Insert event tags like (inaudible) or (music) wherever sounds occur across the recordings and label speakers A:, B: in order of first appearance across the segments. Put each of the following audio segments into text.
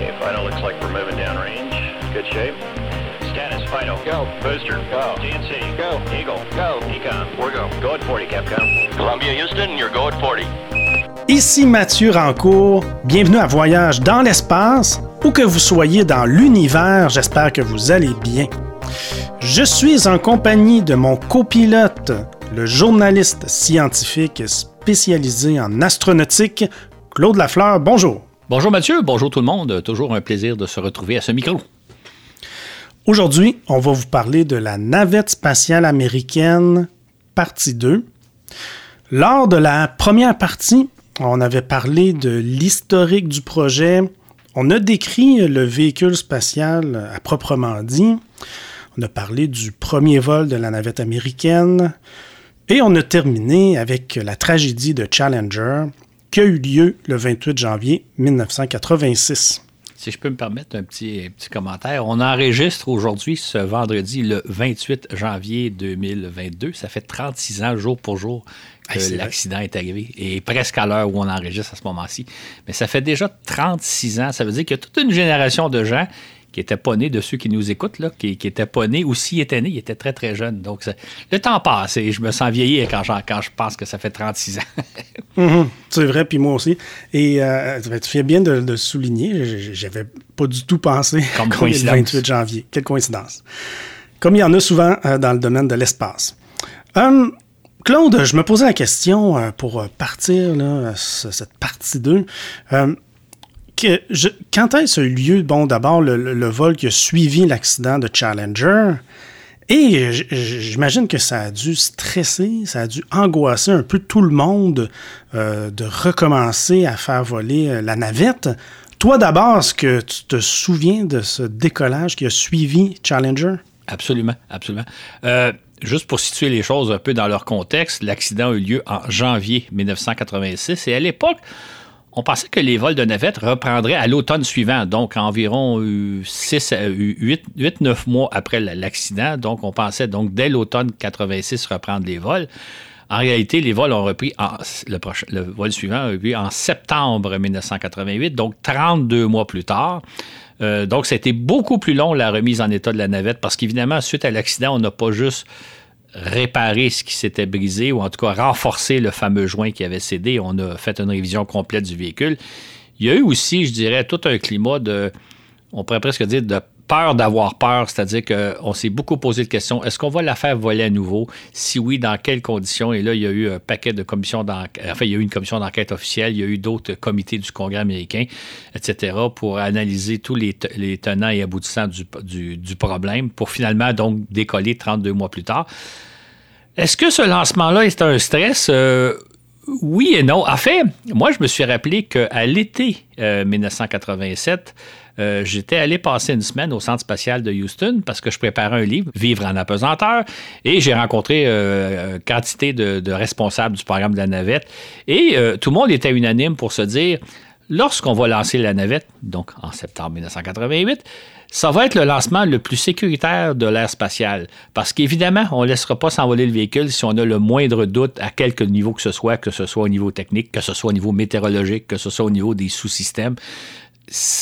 A: Okay, Fido looks like we're moving downrange. Good shape. Status, Fido.
B: Go.
A: Booster.
B: Go.
A: DNC.
B: Go.
A: Eagle.
B: Go.
A: Econ.
C: We're go.
A: Go at 40, Capcom.
C: Columbia, Houston, you're go at 40.
D: Ici Mathieu Rancourt, bienvenue à Voyage dans l'espace, où que vous soyez dans l'univers, j'espère que vous allez bien. Je suis en compagnie de mon copilote, le journaliste scientifique spécialisé en astronautique, Claude Lafleur. Bonjour.
E: Bonjour Mathieu, bonjour tout le monde. Toujours un plaisir de se retrouver à ce micro.
D: Aujourd'hui, on va vous parler de la navette spatiale américaine, partie 2. Lors de la première partie, on avait parlé de l'historique du projet. On a décrit le véhicule spatial à proprement dit. On a parlé du premier vol de la navette américaine. Et on a terminé avec la tragédie de Challenger qui a eu lieu le 28 janvier 1986.
E: Si je peux me permettre un petit, un petit commentaire, on enregistre aujourd'hui, ce vendredi, le 28 janvier 2022. Ça fait 36 ans, jour pour jour, que
D: Hey,
E: l'accident est arrivé. Et presque à l'heure où on enregistre à ce moment-ci. Mais ça fait déjà 36 ans. Ça veut dire qu'il y a toute une génération de gens qui n'étaient pas nés, de ceux qui nous écoutent, là, qui n'étaient pas nés ou s'ils étaient nés, ils étaient très, très jeunes. Donc, ça- le temps passe et je me sens vieillir quand, je pense que ça fait 36 ans. (laughs)
D: Mhm, c'est vrai, puis moi aussi. Et euh, tu fais bien de, de le souligner. J'avais pas du tout pensé
E: Comme (laughs)
D: le
E: coïncidence.
D: 28 janvier. Quelle coïncidence. Comme il y en a souvent euh, dans le domaine de l'espace. Hum, Claude, je me posais la question euh, pour partir, là, ce- cette partie 2. Quand est-ce lieu, bon, d'abord, le, vol qui a suivi l'accident de Challenger? Et j'imagine que ça a dû stresser, ça a dû angoisser un peu tout le monde euh, de recommencer à faire voler euh, la navette. Toi d'abord, est-ce que tu te souviens de ce décollage qui a suivi Challenger?
E: Absolument, absolument. Euh, juste pour situer les choses un peu dans leur contexte, l'accident a eu lieu en janvier 1986 et à l'époque, on pensait que les vols de navettes reprendraient à l'automne suivant, donc environ 8-9 mois après la- l'accident. Donc, on pensait donc dès l'automne 86 reprendre les vols. En réalité, les vols ont repris en, le, vol suivant a lieu en septembre 1988, donc 32 mois plus tard. Euh, donc, été beaucoup plus long la remise en état de la navette parce qu'évidemment, suite à l'accident, on n'a pas juste réparé ce qui s'était brisé ou en tout cas renforcé le fameux joint qui avait cédé. On a fait une révision complète du véhicule. Il y a eu aussi, je dirais, tout un climat de, on pourrait presque dire, de peur d'avoir peur, c'est-à-dire qu'on s'est beaucoup posé de questions. Est-ce qu'on va la faire voler à nouveau? Si oui, dans quelles conditions? Et là, il y a eu un paquet de commissions d'enquête. Enfin, il y a eu une commission d'enquête officielle, il y a eu d'autres comités du Congrès américain, etc., pour analyser tous les, te- les tenants et aboutissants du, problème pour finalement, donc, décoller 32 mois plus tard. Est-ce que ce lancement-là est un stress? Euh, oui et non. En fait, moi, je me suis rappelé qu'à l'été euh, 1987, euh, j'étais allé passer une semaine au Centre spatial de Houston parce que je préparais un livre, Vivre en apesanteur, et j'ai rencontré euh, quantité de, de responsables du programme de la navette. Et euh, tout le monde était unanime pour se dire, lorsqu'on va lancer la navette, donc en septembre 1988, ça va être le lancement le plus sécuritaire de l'ère spatiale. Parce qu'évidemment, on ne laissera pas s'envoler le véhicule si on a le moindre doute à quelque niveau que ce soit, que ce soit au niveau technique, que ce soit au niveau météorologique, que ce soit au niveau des sous-systèmes.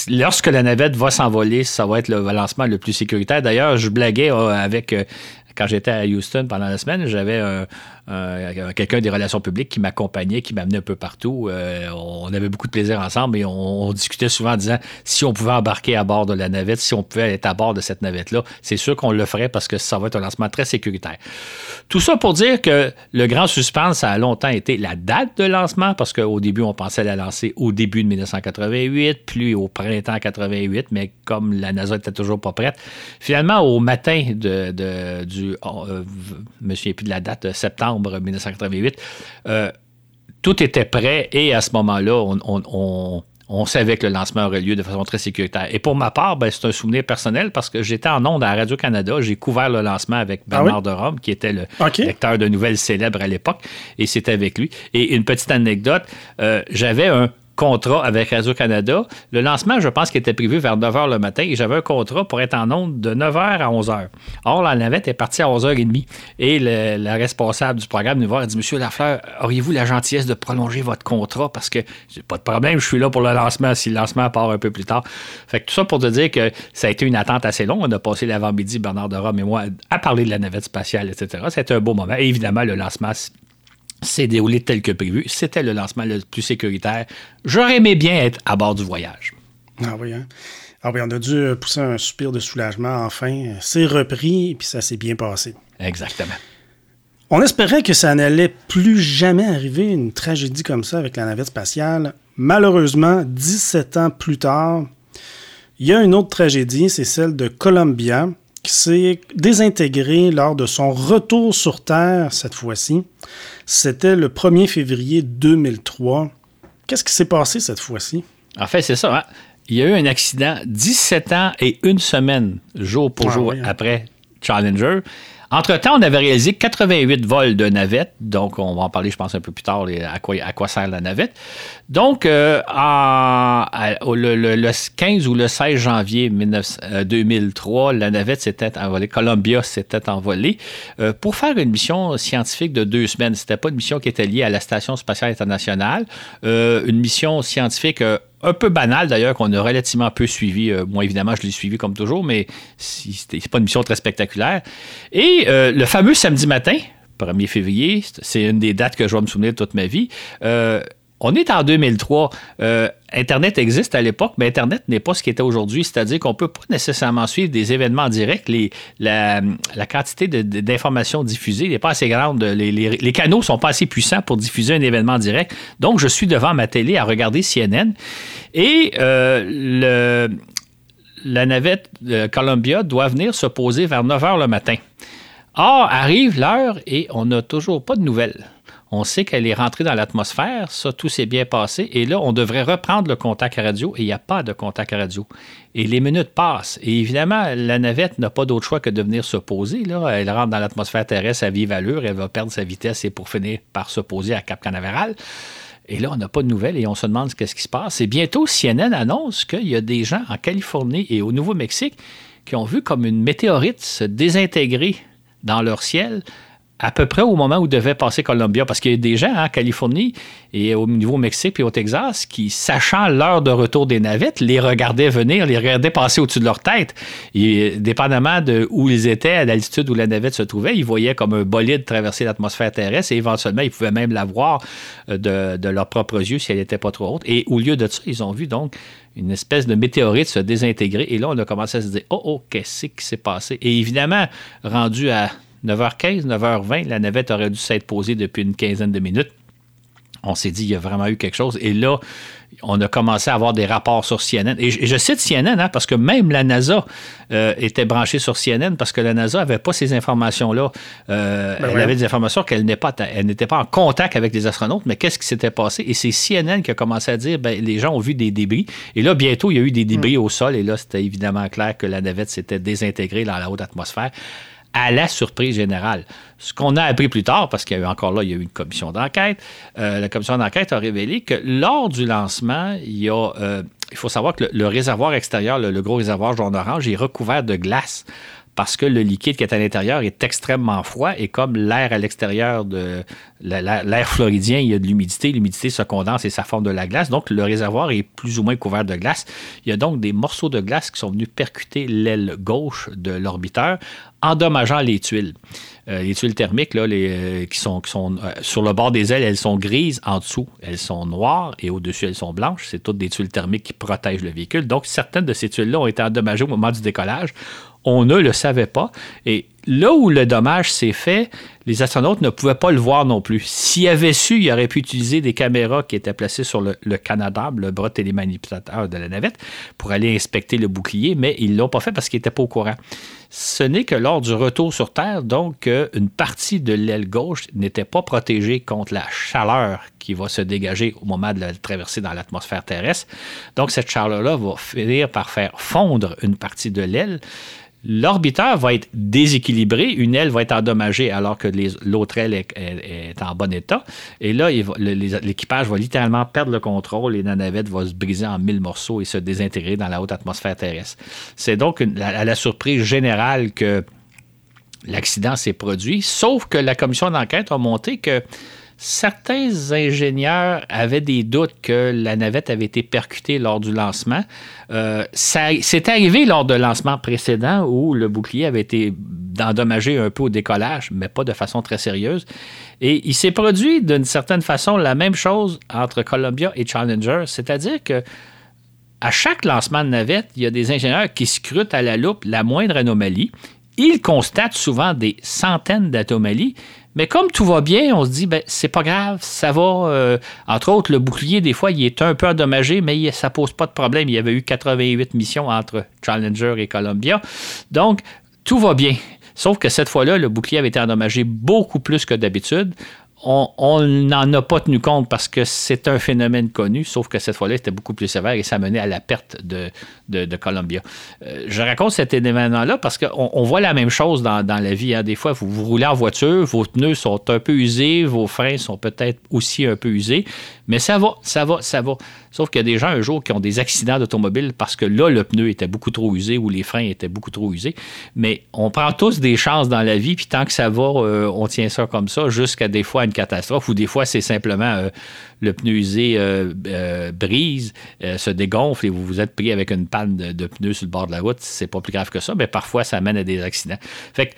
E: Lorsque la navette va s'envoler, ça va être le lancement le plus sécuritaire. D'ailleurs, je blaguais euh, avec. euh, quand j'étais à Houston pendant la semaine, j'avais un- un- quelqu'un des relations publiques qui m'accompagnait, qui m'amenait un peu partout. Euh, on avait beaucoup de plaisir ensemble et on, discutait souvent en disant si on pouvait embarquer à bord de la navette, si on pouvait être à bord de cette navette-là, c'est sûr qu'on le ferait parce que ça va être un lancement très sécuritaire. Tout ça pour dire que le grand suspense, ça a longtemps été la date de lancement parce qu'au début, on pensait la lancer au début de 1988, puis au printemps 88, mais comme la NASA était toujours pas prête, finalement, au matin de, du, euh, je me souviens plus de la date, de septembre 1988, euh, tout était prêt et à ce moment-là, on, on- on- on savait que le lancement aurait lieu de façon très sécuritaire. Et pour ma part, ben, c'est un souvenir personnel parce que j'étais en onde à Radio-Canada. J'ai couvert le lancement avec
D: Ah oui?
E: Bernard de Rome, qui était le
D: OK.
E: lecteur de nouvelles célèbres à l'époque, et c'était avec lui. Et une petite anecdote, euh, j'avais un contrat avec Radio-Canada. Le lancement, je pense qu'il était prévu vers 9 h le matin et j'avais un contrat pour être en onde de 9 h à 11 h. Or, la navette est partie à 11 h 30 et le, la responsable du programme nous voir et dit Monsieur Lafleur, auriez-vous la gentillesse de prolonger votre contrat? Parce que j'ai pas de problème, je suis là pour le lancement si le lancement part un peu plus tard. Fait que tout ça pour te dire que ça a été une attente assez longue. On a passé l'avant-midi, Bernard de Rome et moi, à parler de la navette spatiale, etc. C'était un beau moment. Et évidemment, le lancement s'est déroulé tel que prévu. C'était le lancement le plus sécuritaire. J'aurais aimé bien être à bord du voyage.
D: Ah oui, hein? Ah oui, on a dû pousser un soupir de soulagement enfin. C'est repris, et puis ça s'est bien passé.
E: Exactement.
D: On espérait que ça n'allait plus jamais arriver, une tragédie comme ça avec la navette spatiale. Malheureusement, 17 ans plus tard, il y a une autre tragédie, c'est celle de Columbia, qui s'est désintégrée lors de son retour sur Terre cette fois-ci. C'était le 1er février 2003. Qu'est-ce qui s'est passé cette fois-ci?
E: En fait, c'est ça. Hein. Il y a eu un accident 17 ans et une semaine, jour pour
D: Ah
E: jour,
D: oui, hein.
E: après Challenger. Entre-temps, on avait réalisé 88 vols de navette. Donc, on va en parler, je pense, un peu plus tard, à quoi, à quoi sert la navette. Donc, euh, à- le, le- le 15 ou le 16 janvier 19 euh, 2003, la navette s'était envolée, Columbia s'était envolée euh, pour faire une mission scientifique de deux semaines. C'était pas une mission qui était liée à la Station spatiale internationale. Euh, une mission scientifique euh, un peu banale d'ailleurs, qu'on a relativement peu suivi. Euh, moi, évidemment, je l'ai suivi comme toujours, mais c'est pas une mission très spectaculaire. Et euh, le fameux samedi matin, 1er février, c'est- une des dates que je vais me souvenir toute ma vie. euh, on est en 2003. Euh, Internet existe à l'époque, mais Internet n'est pas ce qu'il était aujourd'hui. C'est-à-dire qu'on ne peut pas nécessairement suivre des événements en direct. Les, la, quantité d'informations diffusées n'est pas assez grande. Les, canaux ne sont pas assez puissants pour diffuser un événement en direct. Donc, je suis devant ma télé à regarder CNN. Et euh, la navette Columbia doit venir se poser vers 9 h le matin. Or, arrive l'heure et on n'a toujours pas de nouvelles. On sait qu'elle est rentrée dans l'atmosphère, ça, tout s'est bien passé. Et là, on devrait reprendre le contact radio et il n'y a pas de contact radio. Et les minutes passent. Et évidemment, la navette n'a pas d'autre choix que de venir se poser. Là. Elle rentre dans l'atmosphère terrestre à vive allure, elle va perdre sa vitesse et pour finir par se poser à Cap Canaveral. Et là, on n'a pas de nouvelles et on se demande qu'est-ce qui se passe. Et bientôt, CNN annonce qu'il y a des gens en Californie et au Nouveau-Mexique qui ont vu comme une météorite se désintégrer dans leur ciel à peu près au moment où devait passer Columbia. Parce qu'il y a des gens hein, en Californie et au Nouveau-Mexique et au Texas qui, sachant l'heure de retour des navettes, les regardaient venir, les regardaient passer au-dessus de leur tête. Et dépendamment de où ils étaient, à l'altitude où la navette se trouvait, ils voyaient comme un bolide traverser l'atmosphère terrestre et éventuellement, ils pouvaient même la voir euh, de, de leurs propres yeux si elle n'était pas trop haute. Et au lieu de ça, ils ont vu donc une espèce de météorite se désintégrer. Et là, on a commencé à se dire, oh, oh, qu'est-ce qui s'est passé? Et évidemment, rendu à 9h15, 9h20, la navette aurait dû s'être posée depuis une quinzaine de minutes. On s'est dit, il y a vraiment eu quelque chose. Et là, on a commencé à avoir des rapports sur CNN. Et je, je cite CNN hein, parce que même la NASA euh, était branchée sur CNN parce que la NASA n'avait pas ces informations-là. Euh, elle
D: voyons.
E: avait des informations qu'elle n'est pas, elle n'était pas en contact avec les astronautes, mais qu'est-ce qui s'était passé? Et c'est CNN qui a commencé à dire, ben, les gens ont vu des débris. Et là, bientôt, il y a eu des débris au sol. Et là, c'était évidemment clair que la navette s'était désintégrée dans la haute atmosphère à la surprise générale. Ce qu'on a appris plus tard, parce qu'il y a eu encore là, il y a eu une commission d'enquête, euh, la commission d'enquête a révélé que lors du lancement, il euh, faut savoir que le, réservoir extérieur, le, le gros réservoir jaune-orange, est recouvert de glace parce que le liquide qui est à l'intérieur est extrêmement froid et comme l'air à l'extérieur de la- la- l'air floridien, il y a de l'humidité, l'humidité se condense et ça forme de la glace. Donc le réservoir est plus ou moins couvert de glace. Il y a donc des morceaux de glace qui sont venus percuter l'aile gauche de l'orbiteur, endommageant les tuiles. Euh, les tuiles thermiques là, euh, qui sont euh, sur le bord des ailes, elles sont grises, en dessous, elles sont noires et au-dessus, elles sont blanches. C'est toutes des tuiles thermiques qui protègent le véhicule. Donc certaines de ces tuiles-là ont été endommagées au moment du décollage. On ne le savait pas. Et là où le dommage s'est fait, les astronautes ne pouvaient pas le voir non plus. S'ils avaient su, ils auraient pu utiliser des caméras qui étaient placées sur le, le canadabre, le bras télémanipulateur de la navette, pour aller inspecter le bouclier, mais ils ne l'ont pas fait parce qu'ils n'étaient pas au courant. Ce n'est que lors du retour sur Terre, donc, qu'une partie de l'aile gauche n'était pas protégée contre la chaleur qui va se dégager au moment de la traversée dans l'atmosphère terrestre. Donc, cette chaleur-là va finir par faire fondre une partie de l'aile l'orbiteur va être déséquilibré, une aile va être endommagée alors que l'autre aile est, en bon état. Et là, l'équipage va littéralement perdre le contrôle et la navette va se briser en mille morceaux et se désintégrer dans la haute atmosphère terrestre. C'est donc à la surprise générale que l'accident s'est produit, sauf que la commission d'enquête a monté que certains ingénieurs avaient des doutes que la navette avait été percutée lors du lancement. Euh, c'est arrivé lors de lancement précédent où le bouclier avait été endommagé un peu au décollage, mais pas de façon très sérieuse. Et il s'est produit d'une certaine façon la même chose entre Columbia et Challenger, c'est-à-dire que à chaque lancement de navette, il y a des ingénieurs qui scrutent à la loupe la moindre anomalie. Ils constatent souvent des centaines d'anomalies, mais comme tout va bien, on se dit, ben, c'est pas grave, ça va. Euh, entre autres, le bouclier, des fois, il est un peu endommagé, mais ça pose pas de problème. Il y avait eu 88 missions entre Challenger et Columbia. Donc, tout va bien. Sauf que cette fois-là, le bouclier avait été endommagé beaucoup plus que d'habitude on n'en a pas tenu compte parce que c'est un phénomène connu, sauf que cette fois-là, c'était beaucoup plus sévère et ça menait à la perte de, de, Columbia. Euh, je raconte cet événement-là parce qu'on on voit la même chose dans, la vie. Hein. Des fois, vous, roulez en voiture, vos pneus sont un peu usés, vos freins sont peut-être aussi un peu usés, mais ça va, ça va, ça va. Sauf qu'il y a des gens un jour qui ont des accidents d'automobile parce que là, le pneu était beaucoup trop usé ou les freins étaient beaucoup trop usés. Mais on prend tous des chances dans la vie, puis tant que ça va, euh, on tient ça comme ça jusqu'à des fois une catastrophe ou des fois c'est simplement euh, le pneu usé euh, brise, se dégonfle et vous vous êtes pris avec une panne de, de pneus sur le bord de la route. C'est pas plus grave que ça, mais parfois ça mène à des accidents. Fait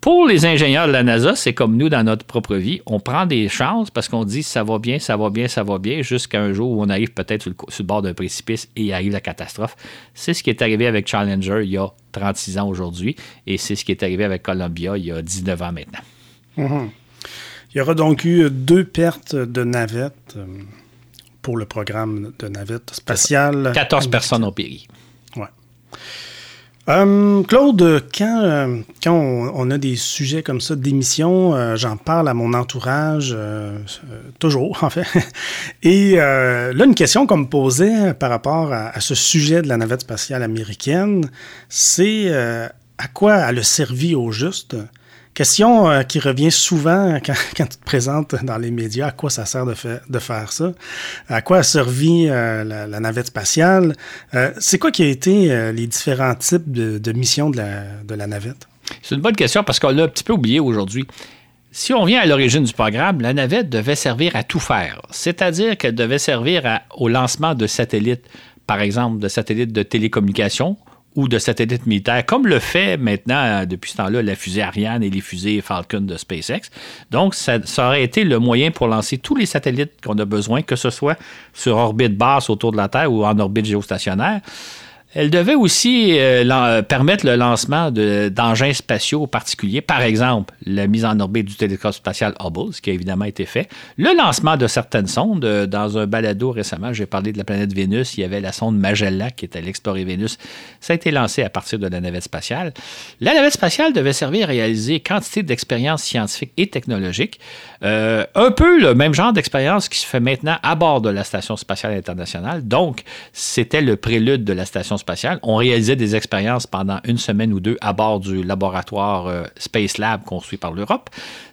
E: pour les ingénieurs de la NASA, c'est comme nous dans notre propre vie. On prend des chances parce qu'on dit ça va bien, ça va bien, ça va bien, jusqu'à un jour où on arrive peut-être sur, le bord d'un précipice et arrive la catastrophe. C'est ce qui est arrivé avec Challenger il y a 36 ans aujourd'hui et c'est ce qui est arrivé avec Columbia il y a 19 ans maintenant.
D: Mhm. Il y aura donc eu deux pertes de navettes euh, pour le programme de navettes spatiales.
E: 14 personnes ont péri.
D: Euh, Claude, quand, euh, quand on, a des sujets comme ça d'émission, euh, j'en parle à mon entourage, toujours (laughs) en fait. Et là, une question qu'on me posait par rapport à, à, ce sujet de la navette spatiale américaine, c'est à quoi elle a servi au juste? Question euh, qui revient souvent (laughs) quand, tu te présentes dans les médias, à quoi ça sert de, faire ça? À quoi a servi euh, la, navette spatiale? Euh, c'est quoi qui a été les différents types de, missions de la, navette?
E: C'est une bonne question parce qu'on l'a un petit peu oublié aujourd'hui. Si on vient à l'origine du programme, la navette devait servir à tout faire, c'est-à-dire qu'elle devait servir au lancement de satellites, par exemple de satellites de télécommunication, ou de satellites militaires, comme le fait maintenant, euh, depuis ce temps-là, la fusée Ariane et les fusées Falcon de SpaceX. Donc, ça, ça, aurait été le moyen pour lancer tous les satellites qu'on a besoin, que ce soit sur orbite basse autour de la Terre ou en orbite géostationnaire. Elle devait aussi euh, euh, permettre le lancement d'engins spatiaux particuliers, par exemple la mise en orbite du télescope spatial Hubble, ce qui a évidemment été fait, le lancement de certaines sondes. Euh, dans un balado récemment, j'ai parlé de la planète Vénus, il y avait la sonde Magella qui était l'explorer Vénus. Ça a été lancé à partir de la navette spatiale. La navette spatiale devait servir à réaliser quantité d'expériences scientifiques et technologiques, un peu le même genre d'expérience qui se fait maintenant à bord de la Station spatiale internationale. Donc, c'était le prélude de la Station spatiale. On réalisait des expériences pendant une semaine ou deux à bord du laboratoire euh, Space Lab construit par l'Europe.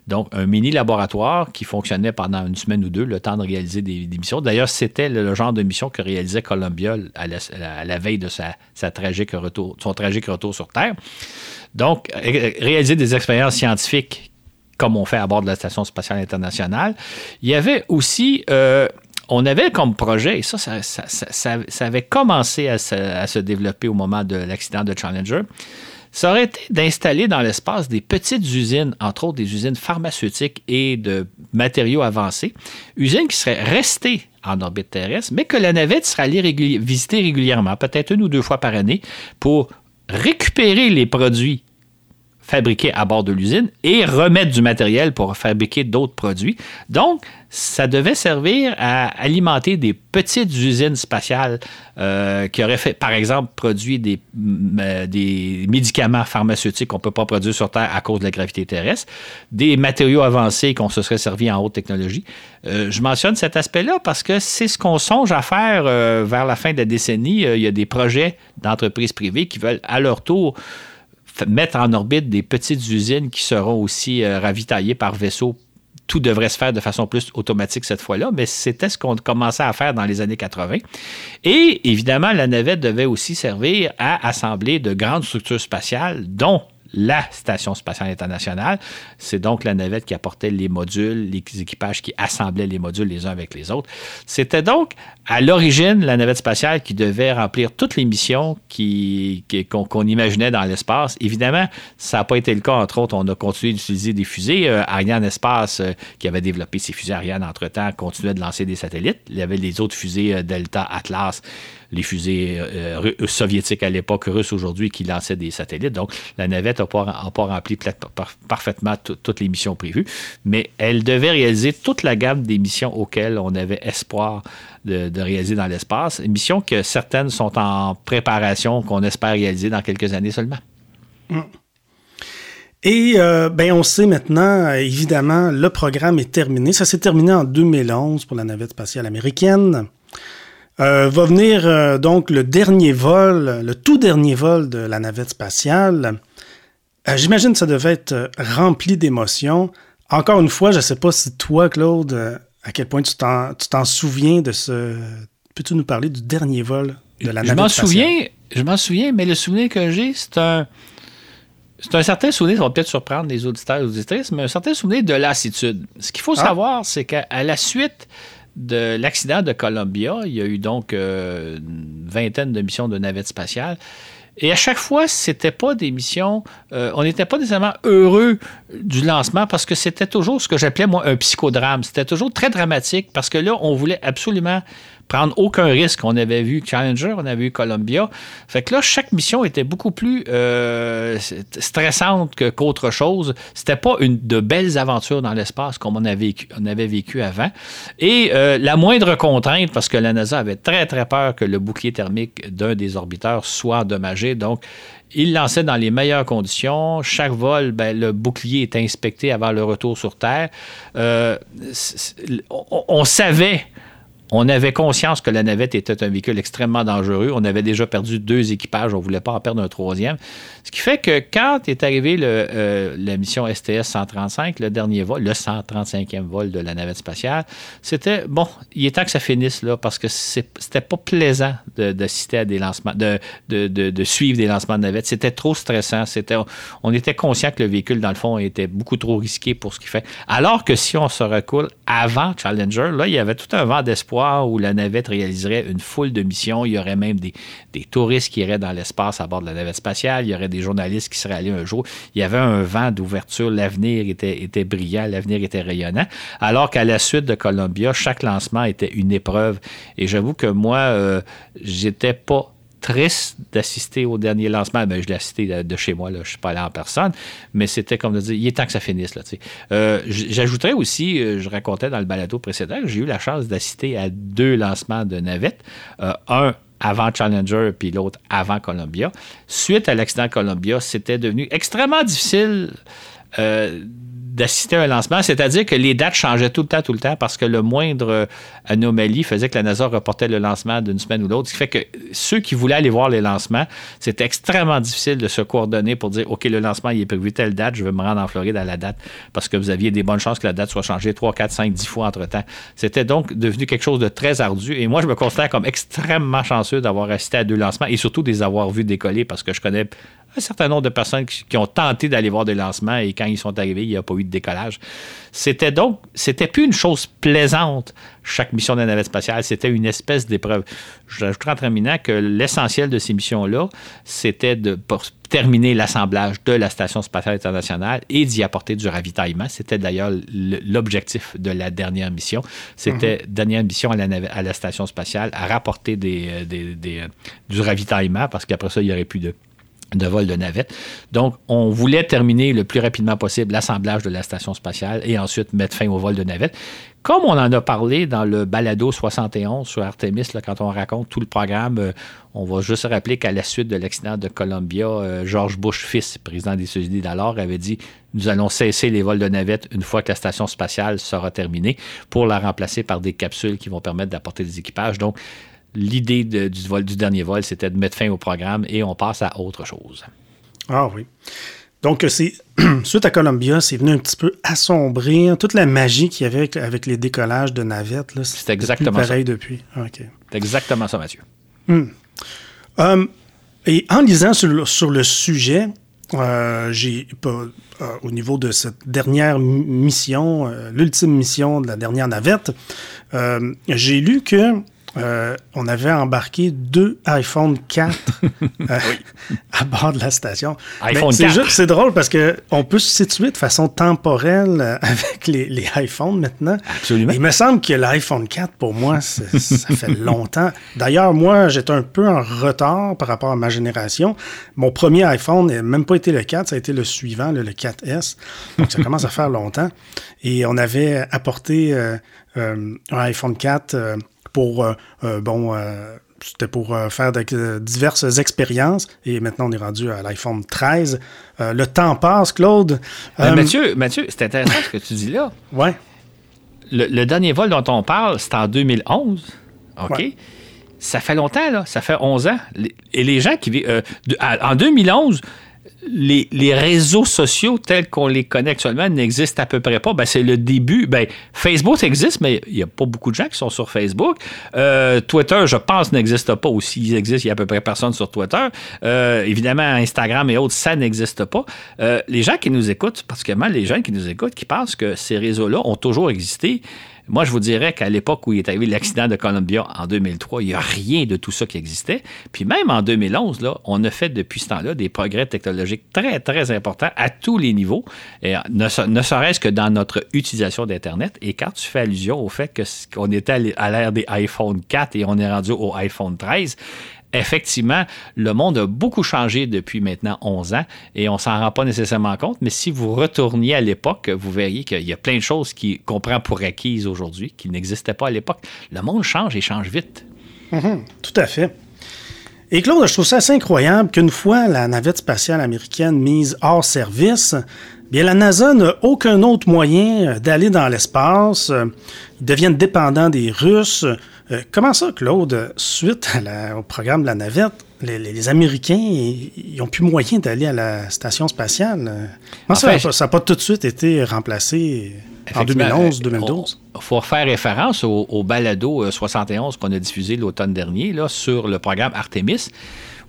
E: Donc, un mini laboratoire qui fonctionnait pendant une semaine ou deux, le temps de réaliser des, missions. D'ailleurs, c'était le, genre de mission que réalisait Columbia à la, veille de son tragique retour sur Terre. Donc, réaliser des expériences scientifiques comme on fait à bord de la Station spatiale internationale. Il y avait aussi euh, on avait comme projet, et ça, ça, avait commencé à se, développer au moment de l'accident de Challenger, ça aurait été d'installer dans l'espace des petites usines, entre autres des usines pharmaceutiques et de matériaux avancés, usines qui seraient restées en orbite terrestre, mais que la navette serait allée visiter régulièrement, peut-être une ou deux fois par année, pour récupérer les produits fabriqués à bord de l'usine et remettre du matériel pour fabriquer d'autres produits. Donc, ça devait servir à alimenter des petites usines spatiales euh, qui auraient fait, par exemple, produit des, euh, des médicaments pharmaceutiques qu'on ne peut pas produire sur Terre à cause de la gravité terrestre, des matériaux avancés qu'on se serait servi en haute technologie. Euh, je mentionne cet aspect-là parce que c'est ce qu'on songe à faire vers la fin de la décennie. il y a des projets d'entreprises privées qui veulent à leur tour mettre en orbite des petites usines qui seront aussi ravitaillées par vaisseau tout devrait se faire de façon plus automatique cette fois-là, mais c'était ce qu'on commençait à faire dans les années 80. Et évidemment, la navette devait aussi servir à assembler de grandes structures spatiales, dont la Station spatiale internationale. C'est donc la navette qui apportait les modules, les équipages qui assemblaient les modules les uns avec les autres. C'était donc à l'origine la navette spatiale qui devait remplir toutes les missions qu'on imaginait dans l'espace. Évidemment, ça n'a pas été le cas. Entre autres, on a continué d'utiliser des fusées. Euh, Ariane Espace, euh, qui avait développé ses fusées Ariane entre-temps, continuait de lancer des satellites. Il y avait les autres fusées euh, Delta, Atlas, les fusées euh, soviétiques à l'époque, russes aujourd'hui, qui lançaient des satellites. Donc, la navette n'a pas, rempli parfaitement toutes les missions prévues, mais elle devait réaliser toute la gamme des missions auxquelles on avait espoir de, réaliser dans l'espace. Missions que certaines sont en préparation, qu'on espère réaliser dans quelques années seulement.
D: Et euh, ben on sait maintenant, évidemment, le programme est terminé. Ça s'est terminé en 2011 pour la navette spatiale américaine. Euh, va venir euh, donc le dernier vol, le tout dernier vol de la navette spatiale. Euh, j'imagine que ça devait être rempli d'émotions. Encore une fois, je ne sais pas si toi, Claude, à quel point tu t'en souviens de ce... Peux-tu nous parler du dernier vol de la navette
E: je m'en
D: spatiale?
E: Souviens, je m'en souviens, mais le souvenir que j'ai, c'est un... C'est un certain souvenir, ça va peut-être surprendre les auditeurs et auditrices, mais un certain souvenir de lassitude. Ce qu'il faut ah. savoir, c'est qu'à la suite de l'accident de Columbia, il y a eu donc euh, une vingtaine de missions de navettes spatiales. Et à chaque fois, c'était pas des missions. Euh, on n'était pas nécessairement heureux du lancement parce que c'était toujours ce que j'appelais moi un psychodrame. C'était toujours très dramatique parce que là, on voulait absolument prendre aucun risque. On avait vu Challenger, on avait vu Columbia. Fait que là, chaque mission était beaucoup plus euh, stressante qu'autre chose. C'était pas une de belles aventures dans l'espace comme on avait vécu, on avait vécu avant. Et euh, la moindre contrainte, parce que la NASA avait très très peur que le bouclier thermique d'un des orbiteurs soit endommagé, donc il lançait dans les meilleures conditions. Chaque vol, ben, le bouclier était inspecté avant le retour sur Terre. Euh, on, savait on avait conscience que la navette était un véhicule extrêmement dangereux. On avait déjà perdu deux équipages, on ne voulait pas en perdre un troisième. Ce qui fait que quand est arrivé le, euh, la mission STS-135, le dernier vol, le 135e vol de la navette spatiale, c'était, bon, il est temps que ça finisse, là, parce que c'était pas plaisant d'assister à des lancements, de, de, suivre des lancements de navettes. C'était trop stressant. On était conscient que le véhicule, dans le fond, était beaucoup trop risqué pour ce qu'il fait. Alors que si on se recoule avant Challenger, là, il y avait tout un vent d'espoir où la navette réaliserait une foule de missions. Il y aurait même des, touristes qui iraient dans l'espace à bord de la navette spatiale. Il y aurait des journalistes qui seraient allés un jour. Il y avait un vent d'ouverture. L'avenir était, brillant, l'avenir était rayonnant. Alors qu'à la suite de Columbia, chaque lancement était une épreuve. Et j'avoue que moi, euh, j'étais pas triste d'assister au dernier lancement. Ben, je l'ai assisté de chez moi, je ne suis pas allé en personne, mais c'était comme de dire, il est temps que ça finisse. Là, euh, J'ajouterais aussi, euh, je racontais dans le balado précédent, j'ai eu la chance d'assister à deux lancements de navettes. Euh, un avant Challenger, puis l'autre avant Columbia. Suite à l'accident de Columbia, c'était devenu extrêmement difficile d'assister à un lancement, c'est-à-dire que les dates changeaient tout le temps, tout le temps, parce que le moindre euh, anomalie faisait que la NASA reportait le lancement d'une semaine ou l'autre. Ce qui fait que ceux qui voulaient aller voir les lancements, c'était extrêmement difficile de se coordonner pour dire OK, le lancement il est prévu telle date, je vais me rendre en Floride à la date, parce que vous aviez des bonnes chances que la date soit changée 3, 4, 5, 10 fois entre-temps. C'était donc devenu quelque chose de très ardu. Et moi, je me considère comme extrêmement chanceux d'avoir assisté à deux lancements et surtout de les avoir vus décoller parce que je connais un certain nombre de personnes qui, ont tenté d'aller voir des lancements et quand ils sont arrivés, il n'y a pas eu de décollage. C'était donc, c'était plus une chose plaisante, chaque mission de la navette spatiale, c'était une espèce d'épreuve. J'ajouterai en terminant que l'essentiel de ces missions-là, c'était de terminer l'assemblage de la Station spatiale internationale et d'y apporter du ravitaillement. C'était d'ailleurs l'objectif de la dernière mission. C'était, mhm. dernière mission à la, à la, Station spatiale, à rapporter des, euh, euh, du ravitaillement, parce qu'après ça, il n'y aurait plus de de vol de navette. Donc, on voulait terminer le plus rapidement possible l'assemblage de la station spatiale et ensuite mettre fin au vol de navette. Comme on en a parlé dans le balado 71 sur Artemis, quand on raconte tout le programme, euh, on va juste rappeler qu'à la suite de l'accident de Columbia, euh, George Bush fils, président des États-Unis d'alors, avait dit nous allons cesser les vols de navette une fois que la station spatiale sera terminée pour la remplacer par des capsules qui vont permettre d'apporter des équipages. Donc, l'idée du, vol, du dernier vol, c'était de mettre fin au programme et on passe à autre chose.
D: Ah oui. Donc, c'est (clears throat) suite à Columbia, c'est venu un petit peu assombrir toute la magie qu'il y avait avec, avec les décollages de navettes. là.
E: C'est exactement
D: pareil depuis. Ah.
E: C'est exactement ça, Mathieu.
D: Euh, et en lisant sur le, sur le sujet, euh, j'ai pas- euh, au niveau de cette dernière mission, euh, l'ultime mission de la dernière navette, euh, j'ai lu que euh, on avait embarqué deux iPhone 4 (laughs) euh, à bord de la station.
E: iPhone
D: c'est
E: 4.
D: juste- C'est drôle parce que on peut se situer de façon temporelle euh, (laughs) avec les, les iPhones maintenant.
E: Absolument.
D: Il me semble que l'iPhone 4, pour moi, ça fait longtemps. D'ailleurs, moi, j'étais un peu en retard par rapport à ma génération. Mon premier iPhone n'a même pas été le 4, ça a été le suivant, le, le 4S. Donc, ça commence à faire longtemps. Et on avait apporté euh, un iPhone 4 euh, pour, euh, euh, bon... euh, c'était pour faire de- diverses expériences et maintenant on est rendu à l'iPhone 13. Euh, le temps passe, Claude.
E: Mathieu, Mathieu, c'est intéressant ce que tu dis là.
D: Ouais.
E: Le, le dernier vol dont on parle, c'est en 2011. OK?
D: Ouais.
E: Ça fait longtemps, là. Ça fait 11 ans. Et les gens qui vivent. en 2011, les, réseaux sociaux tels qu'on les connaît actuellement n'existent à peu près pas. Ben, c'est le début. Ben, Facebook existe, mais il n'y a pas beaucoup de gens qui sont sur Facebook. Euh, Twitter, je pense, n'existe pas. Ou s'il existe, il y a à peu près personne sur Twitter. Euh, évidemment, Instagram et autres, ça n'existe pas. Euh, les gens qui nous écoutent, particulièrement les jeunes qui nous écoutent, qui pensent que ces réseaux-là ont toujours existé, moi, je vous dirais qu'à l'époque où il est arrivé l'accident de Columbia en 2003, il n'y a rien de tout ça qui existait. Puis même en 2011, là, on a fait depuis ce temps-là des progrès technologiques très, très importants à tous les niveaux, et ne, ne serait-ce que dans notre utilisation d'Internet. Et quand tu fais allusion au fait qu'on était à l'ère des iPhone 4 et on est rendu au iPhone 13, Effectivement, le monde a beaucoup changé depuis maintenant 11 ans et on s'en rend pas nécessairement compte, mais si vous retourniez à l'époque, vous verriez qu'il y a plein de choses qu'on prend pour acquises aujourd'hui qui n'existaient pas à l'époque. Le monde change et change vite.
D: Tout à fait. Et Claude, je trouve ça assez incroyable qu'une fois la navette spatiale américaine mise hors service, bien la NASA n'a aucun autre moyen d'aller dans l'espace. Ils deviennent dépendants des Russes. Euh, comment ça, Claude, suite à la- au programme de la navette, les, les- les Américains, ils n'ont plus moyen d'aller à la station spatiale? Euh, Comment ça
E: fait,
D: n'a pas tout de suite été remplacé en
E: Effectivement,
D: 2011-2012?
E: Il faut faire référence au, au balado euh, 71 qu'on a diffusé l'automne dernier là, sur le programme Artemis,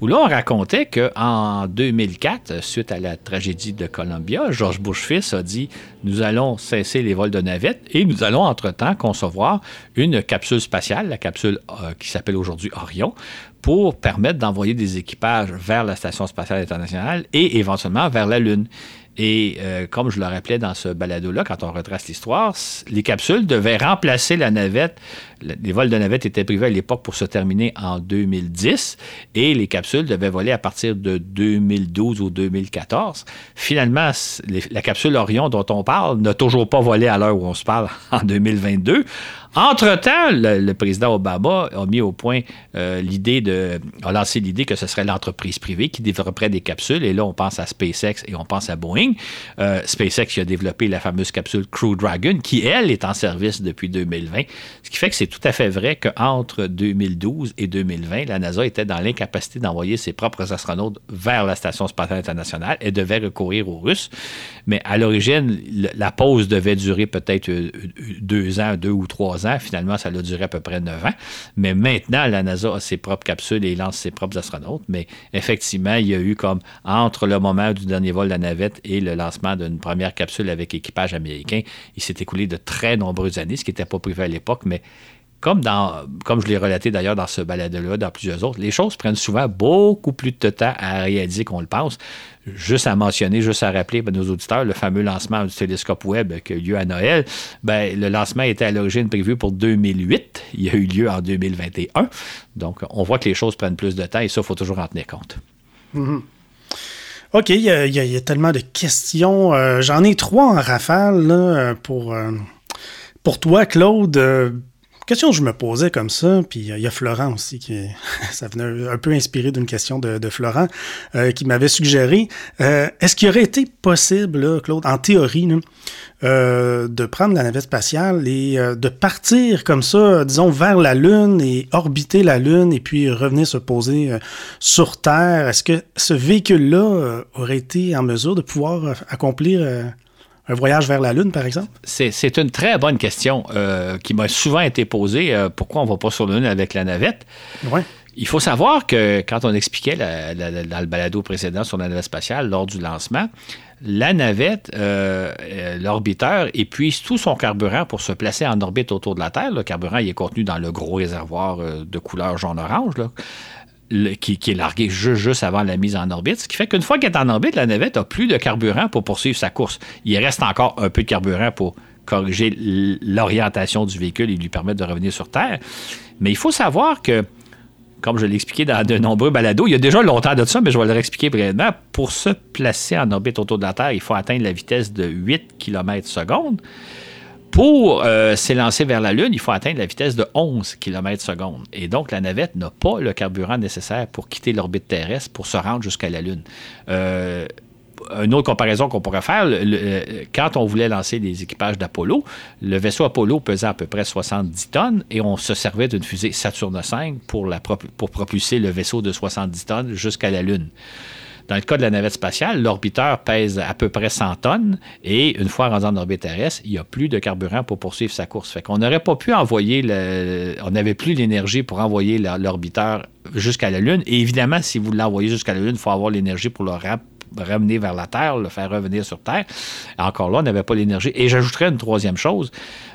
E: où là, on racontait qu'en 2004, suite à la tragédie de Columbia, George Bush fils a dit Nous allons cesser les vols de navettes et nous allons, entre-temps, concevoir une capsule spatiale, la capsule euh, qui s'appelle aujourd'hui Orion, pour permettre d'envoyer des équipages vers la Station spatiale internationale et éventuellement vers la Lune. Et euh, comme je le rappelais dans ce balado-là, quand on retrace l'histoire, les capsules devaient remplacer la navette. Le- Les vols de navette étaient prévus à l'époque pour se terminer en 2010 et les capsules devaient voler à partir de 2012 ou 2014. Finalement, la capsule Orion dont on parle n'a toujours pas volé à l'heure où on se parle (laughs) en 2022. Entre-temps, le, le président Obama a mis au point euh, l'idée de. a lancé l'idée que ce serait l'entreprise privée qui développerait des capsules. Et là, on pense à SpaceX et on pense à Boeing. Euh, SpaceX qui a développé la fameuse capsule Crew Dragon, qui, elle, est en service depuis 2020. Ce qui fait que c'est tout à fait vrai qu'entre 2012 et 2020, la NASA était dans l'incapacité d'envoyer ses propres astronautes vers la Station spatiale internationale et devait recourir aux Russes. Mais à l'origine, la pause devait durer peut-être euh, deux ans, deux ou trois ans. Finalement, ça a duré à peu près neuf ans. Mais maintenant, la NASA a ses propres capsules et lance ses propres astronautes. Mais effectivement, il y a eu comme entre le moment du dernier vol de la navette et le lancement d'une première capsule avec équipage américain, il s'est écoulé de très nombreuses années, ce qui n'était pas prévu à l'époque. Mais comme, dans, je l'ai relaté d'ailleurs dans ce balade-là, dans plusieurs autres, les choses prennent souvent beaucoup plus de temps à réaliser qu'on le pense. Juste à mentionner, juste à rappeler à nos auditeurs, le fameux lancement du télescope Webb qui a eu lieu à Noël, ben, le lancement était à l'origine prévu pour 2008. Il a eu lieu en 2021. Donc, on voit que les choses prennent plus de temps et ça, il faut toujours en tenir compte.
D: OK, il y, a- tellement de questions. Euh, J'en ai trois en rafale euh, pour, euh, pour toi, Claude. Euh, Question que je me posais comme ça, puis il y a Florent aussi, qui (laughs) ça venait un peu inspiré d'une question de, Florent, euh, qui m'avait suggéré, euh, est-ce qu'il aurait été possible, Claude, en théorie, euh, de prendre la navette spatiale et de partir comme ça, disons, vers la Lune et orbiter la Lune et puis revenir se poser sur Terre? Est-ce que ce véhicule-là aurait été en mesure de pouvoir accomplir un voyage vers la Lune, par exemple?
E: C'est une très bonne question euh, qui m'a souvent été posée. Euh, pourquoi on ne va pas sur la Lune avec la navette?
D: Ouais.
E: Il faut savoir que quand on expliquait dans le balado précédent sur la navette spatiale lors du lancement, la navette, euh, l'orbiteur, épuise tout son carburant pour se placer en orbite autour de la Terre. Le carburant il est contenu dans le gros réservoir de couleur jaune-orange qui, est largué juste, avant la mise en orbite. Ce qui fait qu'une fois qu'elle est en orbite, la navette n'a plus de carburant pour poursuivre sa course. Il reste encore un peu de carburant pour corriger l'orientation du véhicule et lui permettre de revenir sur Terre. Mais il faut savoir que, comme je l'ai expliqué dans de nombreux balados, il y a déjà longtemps de ça, mais je vais le réexpliquer brièvement. Pour se placer en orbite autour de la Terre, il faut atteindre la vitesse de 8 km secondes. Pour euh, s'élancer vers la Lune, il faut atteindre la vitesse de 11 km secondes. Et donc, la navette n'a pas le carburant nécessaire pour quitter l'orbite terrestre pour se rendre jusqu'à la Lune. Euh, une autre comparaison qu'on pourrait faire, quand on voulait lancer des équipages d'Apollo, le vaisseau Apollo pesait à peu près 70 tonnes et on se servait d'une fusée Saturne V pour propulser le vaisseau de 70 tonnes jusqu'à la Lune. Dans le cas de la navette spatiale, l'orbiteur pèse à peu près 100 tonnes et une fois rendu en orbite terrestre, il n'y a plus de carburant pour poursuivre sa course. Fait qu'on n'aurait pas pu envoyer, le, on n'avait plus l'énergie pour envoyer l'orbiteur jusqu'à la Lune. Et évidemment, si vous l'envoyez jusqu'à la Lune, il faut avoir l'énergie pour le ramener vers la Terre, le faire revenir sur Terre. Encore là, on n'avait pas l'énergie. Et j'ajouterais une troisième chose.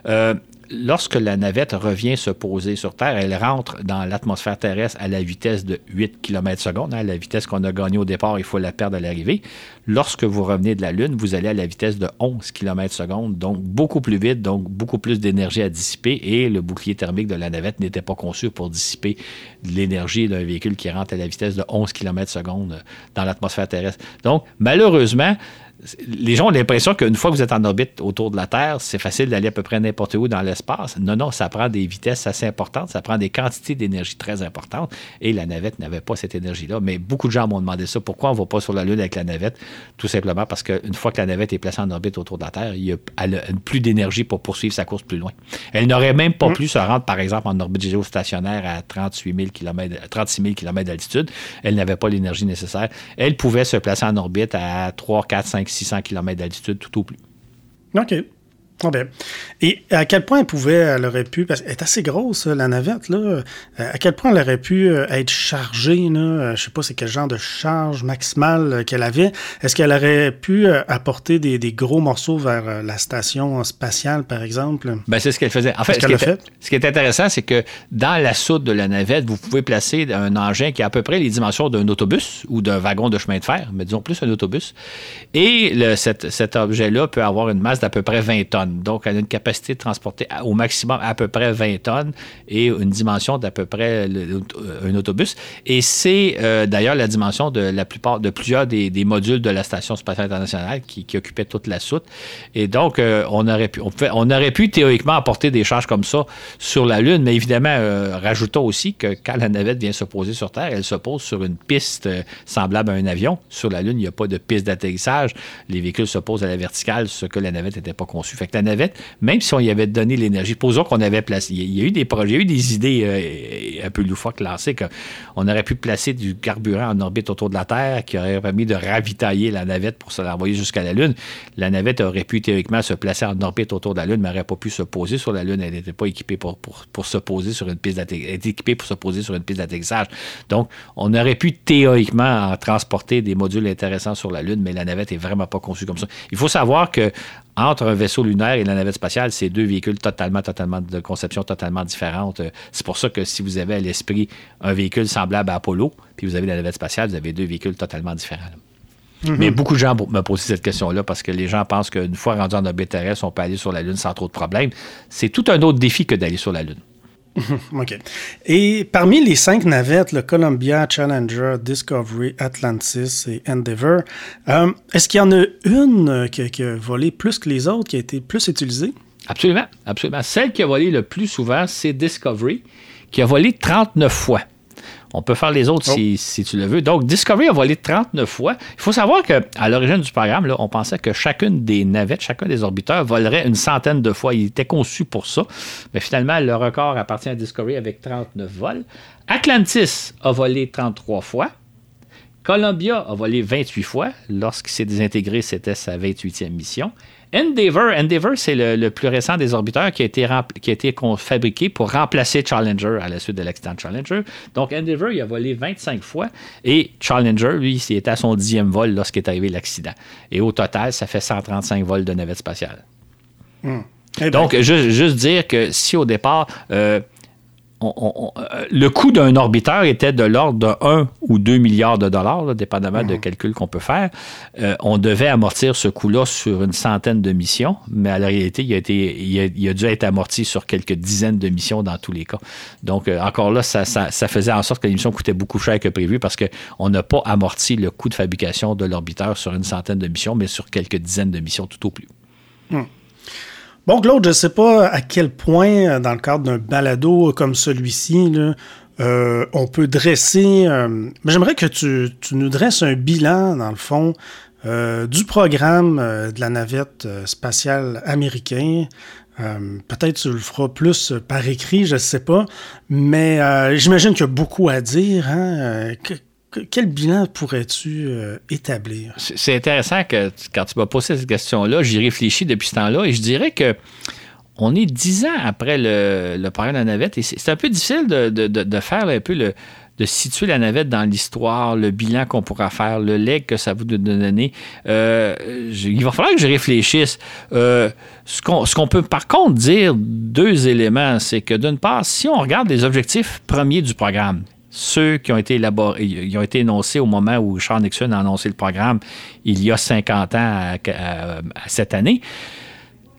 E: Euh, lorsque la navette revient se poser sur Terre, elle rentre dans l'atmosphère terrestre à la vitesse de 8 km secondes. La vitesse qu'on a gagnée au départ, il faut la perdre à l'arrivée. Lorsque vous revenez de la Lune, vous allez à la vitesse de 11 km secondes, donc beaucoup plus vite, donc beaucoup plus d'énergie à dissiper et le bouclier thermique de la navette n'était pas conçu pour dissiper l'énergie d'un véhicule qui rentre à la vitesse de 11 km secondes dans l'atmosphère terrestre. Donc, malheureusement, les gens ont l'impression qu'une fois que vous êtes en orbite autour de la Terre, c'est facile d'aller à peu près n'importe où dans l'espace. Non, non, ça prend des vitesses assez importantes, ça prend des quantités d'énergie très importantes. Et la navette n'avait pas cette énergie-là. Mais beaucoup de gens m'ont demandé ça. Pourquoi on ne va pas sur la Lune avec la navette? Tout simplement parce qu'une fois que la navette est placée en orbite autour de la Terre, il y a, elle a plus d'énergie pour poursuivre sa course plus loin. Elle n'aurait même pas mm. pu se rendre, par exemple, en orbite géostationnaire à 38 000 km, 36 000 km d'altitude. Elle n'avait pas l'énergie nécessaire. Elle pouvait se placer en orbite à 3, 4, 5, 600 km d'altitude tout au plus.
D: OK. Ah ben. Et à quel point elle pouvait, elle aurait pu, parce qu'elle est assez grosse, la navette, là, euh, à quel point elle aurait pu euh, être chargée, là, euh, je sais pas c'est quel genre de charge maximale qu'elle avait. Est-ce qu'elle aurait pu apporter des, gros morceaux vers la station spatiale, par exemple?
E: Ben, c'est ce qu'elle faisait. En fait, ce, qui est, ce qui est intéressant, c'est que dans la soute de la navette, vous pouvez placer un engin qui a à peu près les dimensions d'un autobus ou d'un wagon de chemin de fer, mais disons plus un autobus. Et cet objet-là peut avoir une masse d'à peu près 20 tonnes. Donc, elle a une capacité de transporter au maximum à peu près 20 tonnes et une dimension d'à peu près un autobus. Et c'est euh, d'ailleurs la dimension de la plupart, de plusieurs des, modules de la Station spatiale internationale qui, occupaient toute la soute. Et donc, euh, on, aurait pu, on, aurait pu théoriquement apporter des charges comme ça sur la Lune, mais évidemment, euh, rajoutons aussi que quand la navette vient se poser sur Terre, elle se pose sur une piste semblable à un avion. Sur la Lune, il n'y a pas de piste d'atterrissage. Les véhicules se posent à la verticale, ce que la navette n'était pas conçue. La navette, même si on y avait donné l'énergie, posons qu'on avait placé, il y a eu des projets, il y a eu des idées euh, un peu loufoques lancées, qu'on aurait pu placer du carburant en orbite autour de la Terre qui aurait permis de ravitailler la navette pour se l'envoyer jusqu'à la Lune. La navette aurait pu théoriquement se placer en orbite autour de la Lune, mais n'aurait pas pu se poser sur la Lune. Elle n'était pas équipée pour, pour, se poser sur une piste d'atterrissage. équipée pour se poser sur une piste d'atterrissage. Donc, on aurait pu théoriquement transporter des modules intéressants sur la Lune, mais la navette est vraiment pas conçue comme ça. Il faut savoir que entre un vaisseau lunaire et la navette spatiale, c'est deux véhicules totalement, totalement de conception totalement différente. C'est pour ça que si vous avez à l'esprit un véhicule semblable à Apollo, puis vous avez la navette spatiale, vous avez deux véhicules totalement différents. Mm-hmm. Mais beaucoup de gens me posent cette question-là parce que les gens pensent qu'une fois rendu en orbite terrestre, on peut aller sur la Lune sans trop de problèmes. C'est tout un autre défi que d'aller sur la Lune. (laughs)
D: OK. Et parmi les cinq navettes, le Columbia, Challenger, Discovery, Atlantis et Endeavour, euh, est-ce qu'il y en a une qui, a volé plus que les autres, qui a été plus utilisée?
E: Absolument, absolument. Celle qui a volé le plus souvent, c'est Discovery, qui a volé 39 fois. On peut faire les autres si, si, tu le veux. Donc, Discovery a volé 39 fois. Il faut savoir qu'à l'origine du programme, là, on pensait que chacune des navettes, chacun des orbiteurs volerait une centaine de fois. Il était conçu pour ça. Mais finalement, le record appartient à Discovery avec 39 vols. Atlantis a volé 33 fois. Columbia a volé 28 fois. Lorsqu'il s'est désintégré, c'était sa 28e mission. Endeavour, Endeavour c'est le, plus récent des orbiteurs qui a été, qui a été fabriqué pour remplacer Challenger à la suite de l'accident de Challenger. Donc, Endeavour, il a volé 25 fois et Challenger, lui, il était à son dixième vol lorsqu'est arrivé l'accident. Et au total, ça fait 135 vols de navette spatiale. Hmm. Eh Donc, ben. juste, juste, dire que si au départ, euh, euh, le coût d'un orbiteur était de l'ordre de 1 ou 2 milliards de dollars, dépendamment de mhm. calculs qu'on peut faire. Euh, on devait amortir ce coût-là sur une centaine de missions, mais à la réalité, il a, été, il a, dû être amorti sur quelques dizaines de missions dans tous les cas. Donc, euh, encore là, ça, faisait en sorte que l'émission coûtait beaucoup cher que prévu parce qu'on n'a pas amorti le coût de fabrication de l'orbiteur sur une centaine de missions, mais sur quelques dizaines de missions tout au plus.
D: Bon, Claude, je ne sais pas à quel point, dans le cadre d'un balado comme celui-ci, euh, on peut dresser. Euh, mais j'aimerais que tu, nous dresses un bilan, dans le fond, euh, du programme de la navette spatiale américaine. Peut-être tu le feras plus par écrit, je ne sais pas. Mais j'imagine qu'il y a beaucoup à dire. Hein? Quel bilan pourrais-tu euh, établir?
E: C'est intéressant que quand tu m'as posé cette question-là, j'y réfléchis depuis ce temps-là et je dirais que on est dix ans après le, le programme de la navette et c'est un peu difficile de, faire un peu le, de situer la navette dans l'histoire, le bilan qu'on pourra faire, le leg que ça vous donner. Euh, il va falloir que je réfléchisse. Euh, ce qu'on peut par contre dire, deux éléments, c'est que d'une part, si on regarde les objectifs premiers du programme, ceux qui ont été élaborés, ils ont été énoncés au moment où Charles Nixon a annoncé le programme il y a 50 ans à cette année.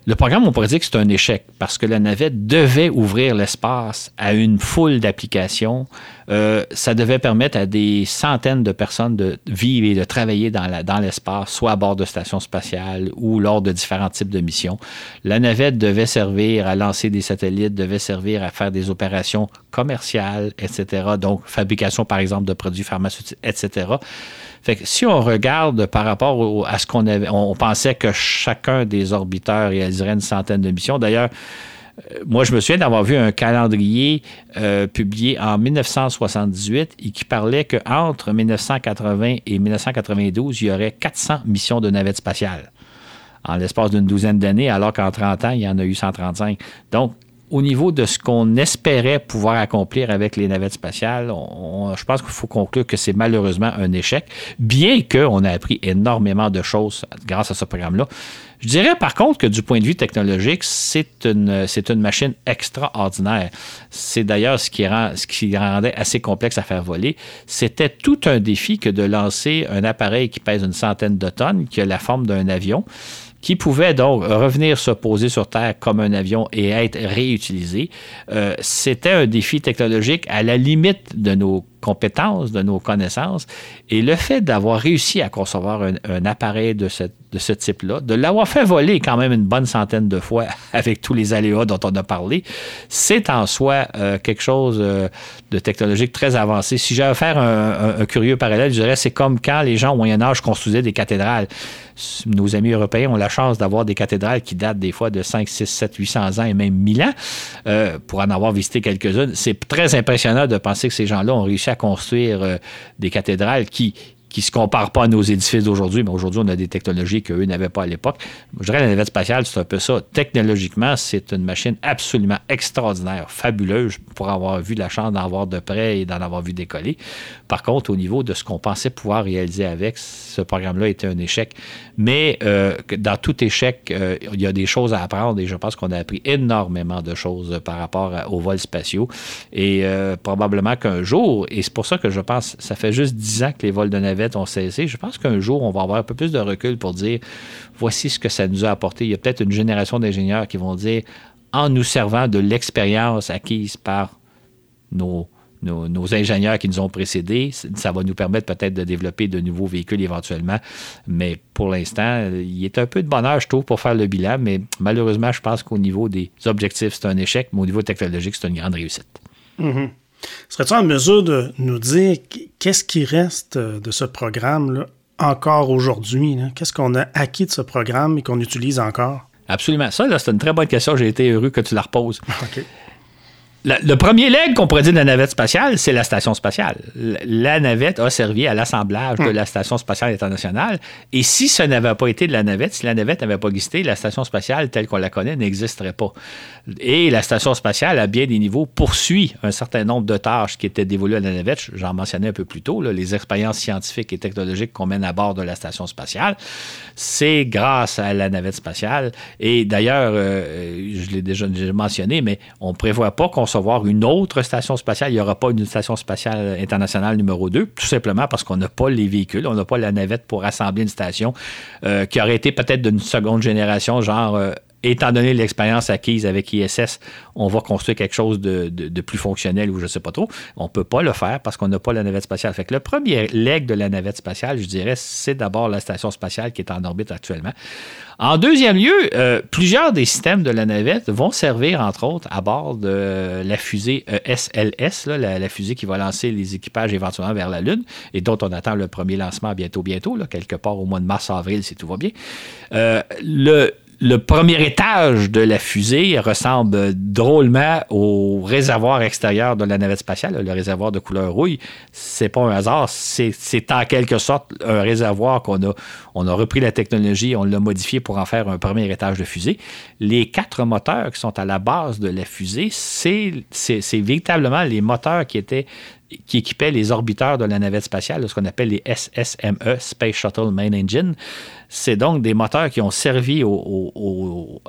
E: Le programme, on pourrait dire que c'est un échec parce que la navette devait ouvrir l'espace à une foule d'applications. Euh, ça devait permettre à des centaines de personnes de vivre et de travailler dans, l'espace, soit à bord de stations spatiales ou lors de différents types de missions. La navette devait servir à lancer des satellites, devait servir à faire des opérations commerciales, etc. Donc, fabrication, par exemple, de produits pharmaceutiques, etc. Fait que si on regarde par rapport à ce qu'on avait, on pensait que chacun des orbiteurs réaliserait une centaine de missions. D'ailleurs, euh, moi, je me souviens d'avoir vu un calendrier euh, publié en 1978 et qui parlait qu'entre 1980 et 1992, il y aurait 400 missions de navettes spatiales en l'espace d'une douzaine d'années, alors qu'en 30 ans, il y en a eu 135. Donc, au niveau de ce qu'on espérait pouvoir accomplir avec les navettes spatiales, je pense qu'il faut conclure que c'est malheureusement un échec, bien qu'on ait appris énormément de choses grâce à ce programme-là. Je dirais par contre que du point de vue technologique, c'est une, machine extraordinaire. C'est d'ailleurs ce qui rendait assez complexe à faire voler. C'était tout un défi que de lancer un appareil qui pèse une centaine de tonnes, qui a la forme d'un avion qui pouvait donc revenir se poser sur Terre comme un avion et être réutilisé. Euh, c'était un défi technologique à la limite de nos compétences, de nos connaissances. Et le fait d'avoir réussi à concevoir un, appareil de, de ce type-là, de l'avoir fait voler quand même une bonne centaine de fois (laughs) avec tous les aléas dont on a parlé, c'est en soi euh, quelque chose euh, de technologique très avancé. Si j'avais à faire un, curieux parallèle, je dirais c'est comme quand les gens au Moyen Âge construisaient des cathédrales. Nos amis européens ont la chance d'avoir des cathédrales qui datent des fois de 5, 6, 7, 800 ans et même 1000 ans. Euh, pour en avoir visité quelques-unes, c'est très impressionnant de penser que ces gens-là ont réussi à construire des cathédrales qui, qui ne se comparent pas à nos édifices d'aujourd'hui, mais aujourd'hui, on a des technologies qu'eux n'avaient pas à l'époque. Je dirais la navette spatiale, c'est un peu ça. Technologiquement, c'est une machine absolument extraordinaire, fabuleuse, pour avoir vu la chance d'en voir de près et d'en avoir vu décoller. Par contre, au niveau de ce qu'on pensait pouvoir réaliser avec, ce programme-là était un échec. Mais euh, dans tout échec, euh, il y a des choses à apprendre et je pense qu'on a appris énormément de choses par rapport aux vols spatiaux. Et euh, probablement qu'un jour, et c'est pour ça que je pense, ça fait juste dix ans que les vols de navette ont cessé. Je pense qu'un jour, on va avoir un peu plus de recul pour dire voici ce que ça nous a apporté. Il y a peut-être une génération d'ingénieurs qui vont dire en nous servant de l'expérience acquise par nos, ingénieurs qui nous ont précédés. Ça va nous permettre peut-être de développer de nouveaux véhicules éventuellement. Mais pour l'instant, il est un peu de bonheur, je trouve, pour faire le bilan. Mais malheureusement, je pense qu'au niveau des objectifs, c'est un échec. Mais au niveau technologique, c'est une grande réussite.
D: Mm-hmm. Serais-tu en mesure de nous dire qu'est-ce qui reste de ce programme-là encore aujourd'hui? Qu'est-ce qu'on a acquis de ce programme et qu'on utilise encore?
E: Absolument. Ça, c'est une très bonne question. J'ai été heureux que tu la reposes. (laughs) le premier leg qu'on pourrait dire de la navette spatiale, c'est la station spatiale. La navette a servi à l'assemblage de hmm. la station spatiale internationale. Et si ce n'avait pas été de la navette, si la navette n'avait pas existé, la station spatiale telle qu'on la connaît n'existerait pas. Et la station spatiale, à bien des niveaux, poursuit un certain nombre de tâches qui étaient dévolues à la navette. J'en mentionnais un peu plus tôt, les expériences scientifiques et technologiques qu'on mène à bord de la station spatiale. C'est grâce à la navette spatiale. Et d'ailleurs, euh, je l'ai déjà, mentionné, mais on ne prévoit pas concevoir une autre station spatiale. Il n'y aura pas une station spatiale internationale numéro 2, tout simplement parce qu'on n'a pas les véhicules, on n'a pas la navette pour assembler une station euh, qui aurait été peut-être d'une seconde génération, genre euh, étant donné l'expérience acquise avec ISS, on va construire quelque chose de, plus fonctionnel ou je ne sais pas trop. On ne peut pas le faire parce qu'on n'a pas la navette spatiale. Fait que le premier leg de la navette spatiale, je dirais, c'est d'abord la station spatiale qui est en orbite actuellement. En deuxième lieu, euh, plusieurs des systèmes de la navette vont servir, entre autres, à bord de la fusée SLS, la, fusée qui va lancer les équipages éventuellement vers la Lune et dont on attend le premier lancement bientôt, bientôt, quelque part au mois de mars-avril, si tout va bien. Euh, le le premier étage de la fusée ressemble drôlement au réservoir extérieur de la navette spatiale, le réservoir de couleur rouille. C'est pas un hasard, c'est en quelque sorte un réservoir qu'on a, on a repris la technologie, on l'a modifié pour en faire un premier étage de fusée. Les quatre moteurs qui sont à la base de la fusée, c'est véritablement les moteurs qui étaient qui équipaient les orbiteurs de la navette spatiale, ce qu'on appelle les SSME, Space Shuttle Main Engine. C'est donc des moteurs qui ont servi au,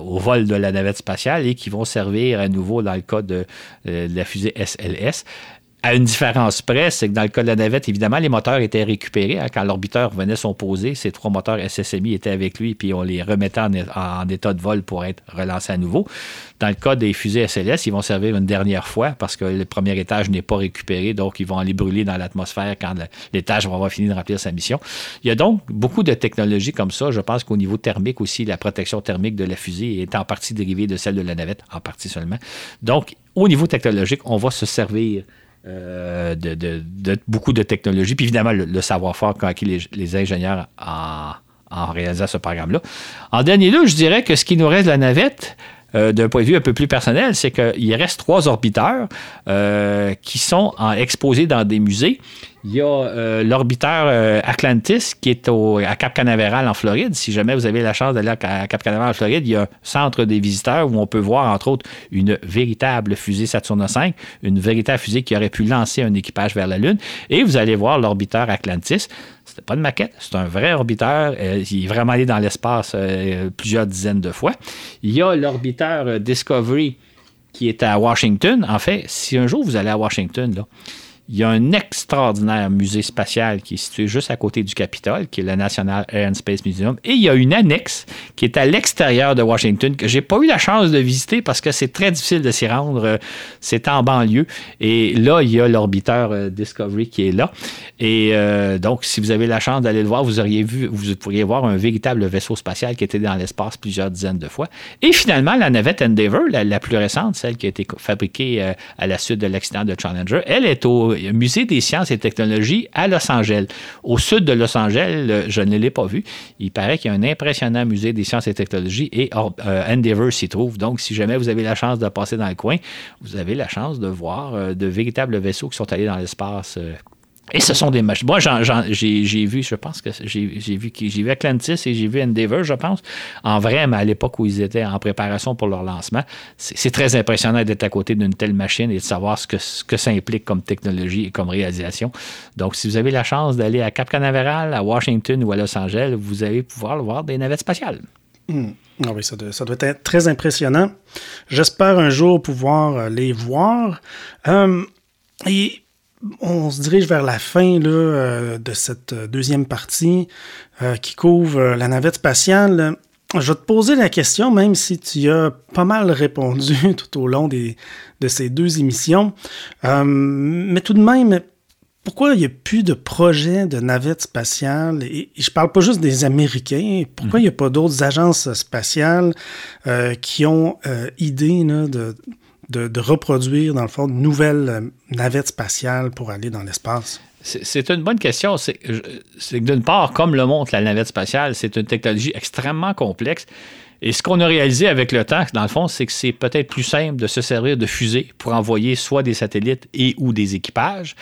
E: vol de la navette spatiale et qui vont servir à nouveau dans le cas de, euh, de la fusée SLS à une différence près, c'est que dans le cas de la navette, évidemment, les moteurs étaient récupérés. Hein, quand l'orbiteur venait s'opposer, ces trois moteurs SSMI étaient avec lui, puis on les remettait en, état de vol pour être relancés à nouveau. Dans le cas des fusées SLS, ils vont servir une dernière fois parce que le premier étage n'est pas récupéré, donc ils vont aller brûler dans l'atmosphère quand l'étage va avoir fini de remplir sa mission. Il y a donc beaucoup de technologies comme ça. Je pense qu'au niveau thermique aussi, la protection thermique de la fusée est en partie dérivée de celle de la navette, en partie seulement. Donc, au niveau technologique, on va se servir euh, de, beaucoup de technologies, puis évidemment le, savoir-faire qu'ont acquis les, ingénieurs en, réalisant ce programme-là. En dernier lieu, je dirais que ce qui nous reste de la navette, euh, d'un point de vue un peu plus personnel, c'est qu'il reste trois orbiteurs euh, qui sont exposés dans des musées. Il y a euh, l'orbiteur euh, Atlantis qui est à Cap Canaveral en Floride. Si jamais vous avez la chance d'aller à Cap Canaveral en Floride, il y a un centre des visiteurs où on peut voir entre autres une véritable fusée Saturne V, une véritable fusée qui aurait pu lancer un équipage vers la Lune. Et vous allez voir l'orbiteur Atlantis. C'était pas de maquette, c'est un vrai orbiteur. Euh, il est vraiment allé dans l'espace plusieurs dizaines de fois. Il y a l'orbiteur Discovery qui est à Washington. En fait, si un jour vous allez à Washington, là, il y a un extraordinaire musée spatial qui est situé juste à côté du Capitole, qui est le National Air and Space Museum. Et il y a une annexe qui est à l'extérieur de Washington que j'ai pas eu la chance de visiter parce que c'est très difficile de s'y rendre. C'est en banlieue. Et là, il y a l'orbiteur euh, Discovery qui est là. Et euh, donc, si vous avez la chance d'aller le voir, vous auriez vu, vous pourriez voir un véritable vaisseau spatial qui était dans l'espace plusieurs dizaines de fois. Et finalement, la navette Endeavour, la, plus récente, celle qui a été fabriquée euh, à la suite de l'accident de Challenger, elle est au Musée des sciences et technologies à Los Angeles. Au sud de Los Angeles, je ne l'ai pas vu. Il paraît qu'il y a un impressionnant musée des sciences et technologies et euh, Endeavour s'y trouve. Donc, si jamais vous avez la chance de passer dans le coin, vous avez la chance de voir euh, de véritables vaisseaux qui sont allés dans l'espace euh, et ce sont des machines. Moi, j'ai vu, je pense que j'ai vu, j'ai vu Atlantis et j'ai vu Endeavour, je pense, en vrai, mais à l'époque où ils étaient en préparation pour leur lancement. C'est très impressionnant d'être à côté d'une telle machine et de savoir ce que, ça implique comme technologie et comme réalisation. Donc, si vous avez la chance d'aller à Cap Canaveral, à Washington ou à Los Angeles, vous allez pouvoir voir des navettes spatiales.
D: Hmm. Ah oui, ça doit, ça doit, être très impressionnant. J'espère un jour pouvoir euh, les voir. Euh, et on se dirige vers la fin là, euh, de cette euh, deuxième partie euh, qui couvre la navette spatiale. je vais te poser la question, même si tu y as pas mal répondu (laughs) tout au long des, de ces deux émissions. Mais tout de même, pourquoi il n'y a plus de projets de navettes spatiales? Et, je parle pas juste des Américains. Pourquoi il n'y a pas d'autres agences spatiales qui ont idée de, de, reproduire, dans le fond, de nouvelles navettes spatiales pour aller dans l'espace?
E: C'est une bonne question. C'est que d'une part, comme le montre la navette spatiale, c'est une technologie extrêmement complexe. Et ce qu'on a réalisé avec le temps, dans le fond, c'est que c'est peut-être plus simple de se servir de fusées pour envoyer soit des satellites et ou des équipages.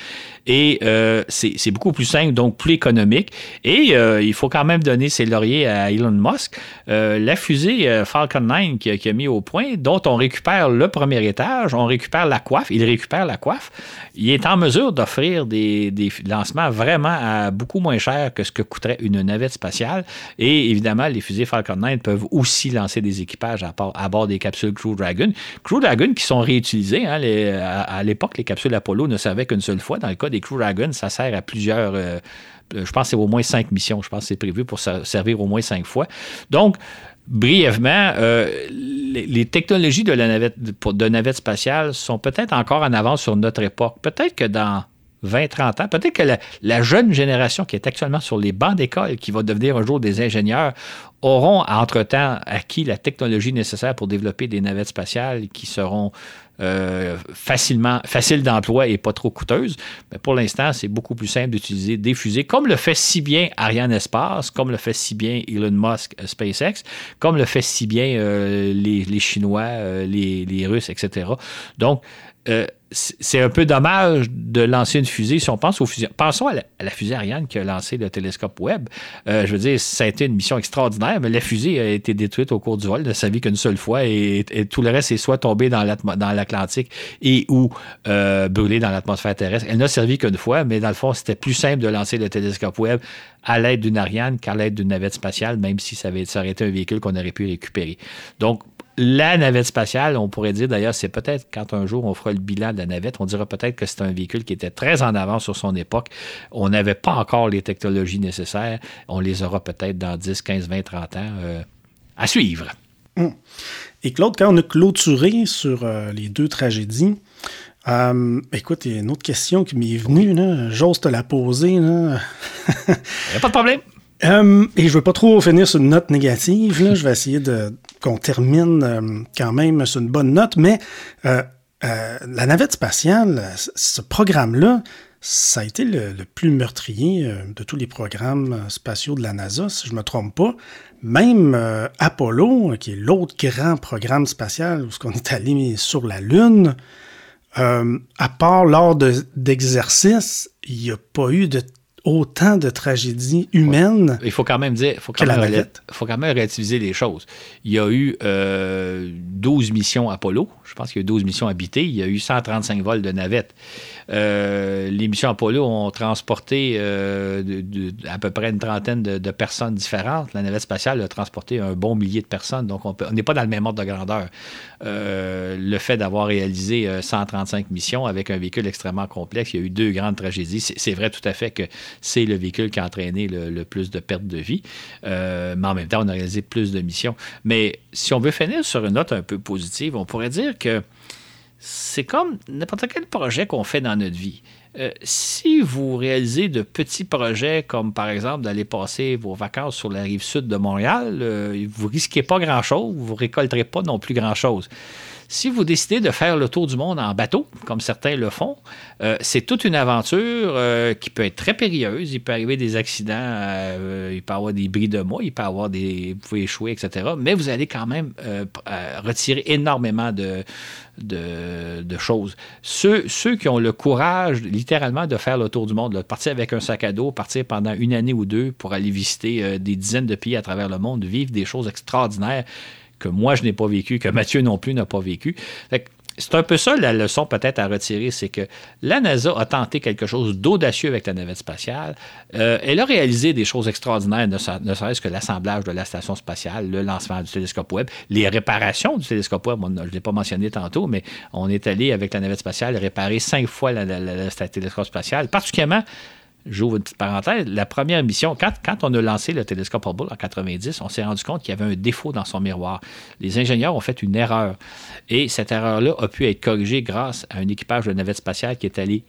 E: Et euh, c'est beaucoup plus simple, donc plus économique. Et euh, il faut quand même donner ses lauriers à Elon Musk. Euh, la fusée Falcon 9 qui, a mis au point, dont on récupère le premier étage, on récupère la coiffe, il récupère la coiffe. Il est en mesure d'offrir des, des, lancements vraiment à beaucoup moins cher que ce que coûterait une navette spatiale. Et évidemment, les fusées Falcon 9 peuvent aussi lancer des équipages à, bord des capsules Crew Dragon. Crew Dragon qui sont réutilisées. Hein, à, l'époque, les capsules Apollo ne servaient qu'une seule fois. Dans le cas des Crew Dragon, ça sert à plusieurs. Euh, je pense que c'est au moins cinq missions. Je pense que c'est prévu pour servir au moins cinq fois. Donc, brièvement, euh, les, technologies de la navette, de navette spatiale sont peut-être encore en avance sur notre époque. Peut-être que dans 20, 30 ans. Peut-être que la, jeune génération qui est actuellement sur les bancs d'école, qui va devenir un jour des ingénieurs, auront entre-temps acquis la technologie nécessaire pour développer des navettes spatiales qui seront euh, facilement, faciles d'emploi et pas trop coûteuses. Mais pour l'instant, c'est beaucoup plus simple d'utiliser des fusées, comme le fait si bien Ariane Espace, comme le fait si bien Elon Musk euh, SpaceX, comme le fait si bien euh, les, Chinois, les, les, Russes, etc. Donc, c'est un peu dommage de lancer une fusée. Si on pense aux fusées, pensons à la, fusée Ariane qui a lancé le télescope Webb. Euh, je veux dire, ça a été une mission extraordinaire, mais la fusée a été détruite au cours du vol, ne sa vie qu'une seule fois, et, tout le reste est soit tombé dans l'Atlantique et ou euh, brûlé dans l'atmosphère terrestre. Elle n'a servi qu'une fois, mais dans le fond, c'était plus simple de lancer le télescope Webb à l'aide d'une Ariane qu'à l'aide d'une navette spatiale, même si ça, avait, ça aurait été un véhicule qu'on aurait pu récupérer. Donc, la navette spatiale, on pourrait dire d'ailleurs, c'est peut-être quand un jour on fera le bilan de la navette, on dira peut-être que c'est un véhicule qui était très en avance sur son époque. On n'avait pas encore les technologies nécessaires. On les aura peut-être dans 10, 15, 20, 30 ans euh, à suivre.
D: Hum. Et Claude, quand on a clôturé sur euh, les deux tragédies, euh, écoute, il y a une autre question qui m'est venue, j'ose te la poser. Il n'y (laughs)
E: a pas de problème.
D: Euh, et je veux pas trop finir sur une note négative. Là. Je vais essayer de qu'on termine euh, quand même sur une bonne note. Mais euh, la navette spatiale, ce programme-là, ça a été le, plus meurtrier de tous les programmes spatiaux de la NASA, si je ne me trompe pas. Même Apollo, qui est l'autre grand programme spatial où on est allé sur la Lune, à part lors d'exercices, il n'y a pas eu de autant de tragédies humaines.
E: Il faut quand même dire, faut quand, même, faut quand même relativiser les choses. Il y a eu euh, 12 missions Apollo. Je pense qu'il y a eu 12 missions habitées. Il y a eu 135 vols de navettes. Euh, les missions Apollo ont transporté euh, à peu près une trentaine de, personnes différentes. La navette spatiale a transporté un bon millier de personnes. Donc, on n'est pas dans le même ordre de grandeur. Euh, le fait d'avoir réalisé 135 missions avec un véhicule extrêmement complexe, il y a eu deux grandes tragédies. C'est vrai tout à fait que c'est le véhicule qui a entraîné le, plus de pertes de vie. mais en même temps, on a réalisé plus de missions. Mais si on veut finir sur une note un peu positive, on pourrait dire que c'est comme n'importe quel projet qu'on fait dans notre vie. Euh, si vous réalisez de petits projets comme par exemple d'aller passer vos vacances sur la rive sud de Montréal, euh, vous risquez pas grand-chose, vous récolterez pas non plus grand-chose. Si vous décidez de faire le tour du monde en bateau, comme certains le font, euh, c'est toute une aventure euh, qui peut être très périlleuse. Il peut arriver des accidents, euh, il peut y avoir des bris de mois, il peut y avoir des. Vous pouvez échouer, etc. Mais vous allez quand même retirer énormément de, choses. Ceux, ceux, qui ont le courage, littéralement, de faire le tour du monde, de partir avec un sac à dos, partir pendant une année ou deux pour aller visiter des dizaines de pays à travers le monde, vivre des choses extraordinaires que moi, je n'ai pas vécu, que Mathieu non plus n'a pas vécu. c'est un peu ça la leçon peut-être à retirer, c'est que la NASA a tenté quelque chose d'audacieux avec la navette spatiale. Euh, elle a réalisé des choses extraordinaires, ne, serait-ce que l'assemblage de la station spatiale, le lancement du télescope Webb, les réparations du télescope Webb. je ne l'ai pas mentionné tantôt, mais on est allé avec la navette spatiale réparer cinq fois le télescope spatial, particulièrement j'ouvre une petite parenthèse, la première mission, quand, quand on a lancé le télescope Hubble en 90, on s'est rendu compte qu'il y avait un défaut dans son miroir. Les ingénieurs ont fait une erreur. Et cette erreur-là a pu être corrigée grâce à un équipage de navette spatiale qui est allé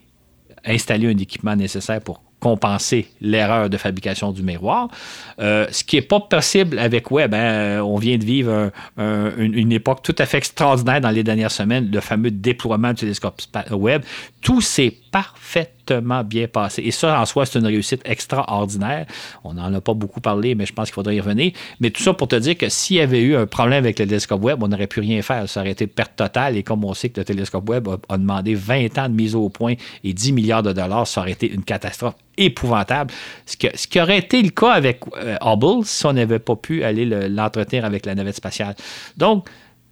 E: installer un équipement nécessaire pour compenser l'erreur de fabrication du miroir. Euh, ce qui n'est pas possible avec Webb. Hein. On vient de vivre une, une, époque tout à fait extraordinaire dans les dernières semaines, le fameux déploiement du télescope Webb. Tout s'est parfaitement bien passé. Et ça, en soi, c'est une réussite extraordinaire. On n'en a pas beaucoup parlé, mais je pense qu'il faudrait y revenir. Mais tout ça pour te dire que s'il y avait eu un problème avec le télescope Webb, on n'aurait pu rien faire. Ça aurait été perte totale. Et comme on sait que le télescope Webb a, demandé 20 ans de mise au point et 10 milliards de dollars, ça aurait été une catastrophe épouvantable. Ce, ce qui aurait été le cas avec euh, Hubble si on n'avait pas pu aller l'entretenir avec la navette spatiale. Donc,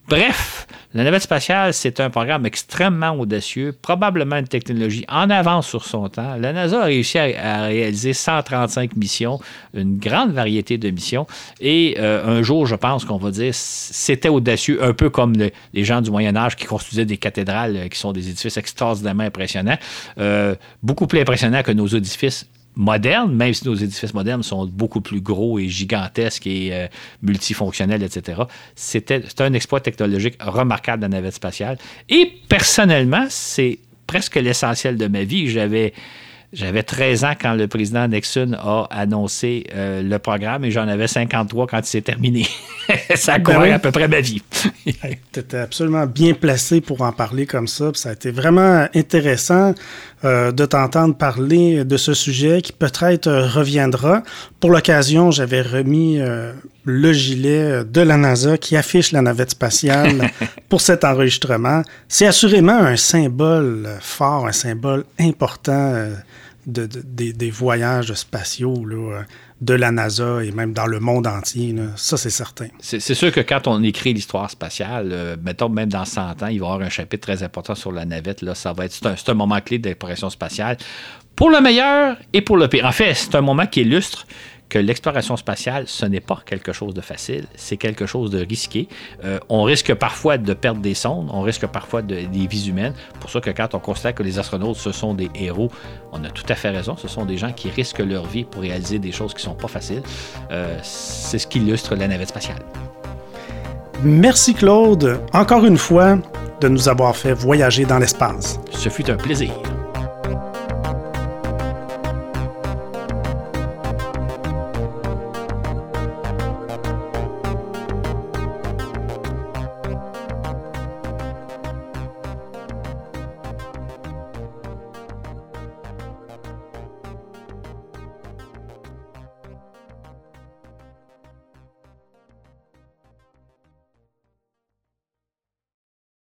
E: Bref, la navette spatiale, c'est un programme extrêmement audacieux, probablement une technologie en avance sur son temps. La NASA a réussi à, réaliser 135 missions, une grande variété de missions. Et euh, un jour, je pense qu'on va dire, c'était audacieux, un peu comme les gens du Moyen Âge qui construisaient des cathédrales, euh, qui sont des édifices extraordinairement impressionnants, euh, beaucoup plus impressionnants que nos édifices modernes, même si nos édifices modernes sont beaucoup plus gros et gigantesques et euh, multifonctionnels, etc. C'était un exploit technologique remarquable de la navette spatiale. Et personnellement, c'est presque l'essentiel de ma vie. J'avais j'avais 13 ans quand le président Nixon a annoncé euh, le programme et j'en avais 53 quand il s'est terminé. (laughs) ça a ben à peu près ma vie. (laughs)
D: tu étais absolument bien placé pour en parler comme ça. Ça a été vraiment intéressant euh, de t'entendre parler de ce sujet qui peut-être reviendra. Pour l'occasion, j'avais remis euh, le gilet de la NASA qui affiche la navette spatiale (laughs) pour cet enregistrement. C'est assurément un symbole fort, un symbole important de, des, voyages spatiaux là, de la NASA et même dans le monde entier. Ça, c'est certain.
E: C'est sûr que quand on écrit l'histoire spatiale, euh, mettons même dans 100 ans, il va y avoir un chapitre très important sur la navette. Là, ça va être, un, moment clé de l'exploration spatiale pour le meilleur et pour le pire. En fait, c'est un moment qui illustre que l'exploration spatiale, ce n'est pas quelque chose de facile, c'est quelque chose de risqué. Euh, on risque parfois de perdre des sondes, on risque parfois de, des vies humaines. Pour ça que quand on constate que les astronautes, ce sont des héros, on a tout à fait raison. Ce sont des gens qui risquent leur vie pour réaliser des choses qui ne sont pas faciles. Euh, c'est ce qui illustre la navette spatiale.
D: Merci Claude, encore une fois, de nous avoir fait voyager dans l'espace.
E: Ce fut un plaisir.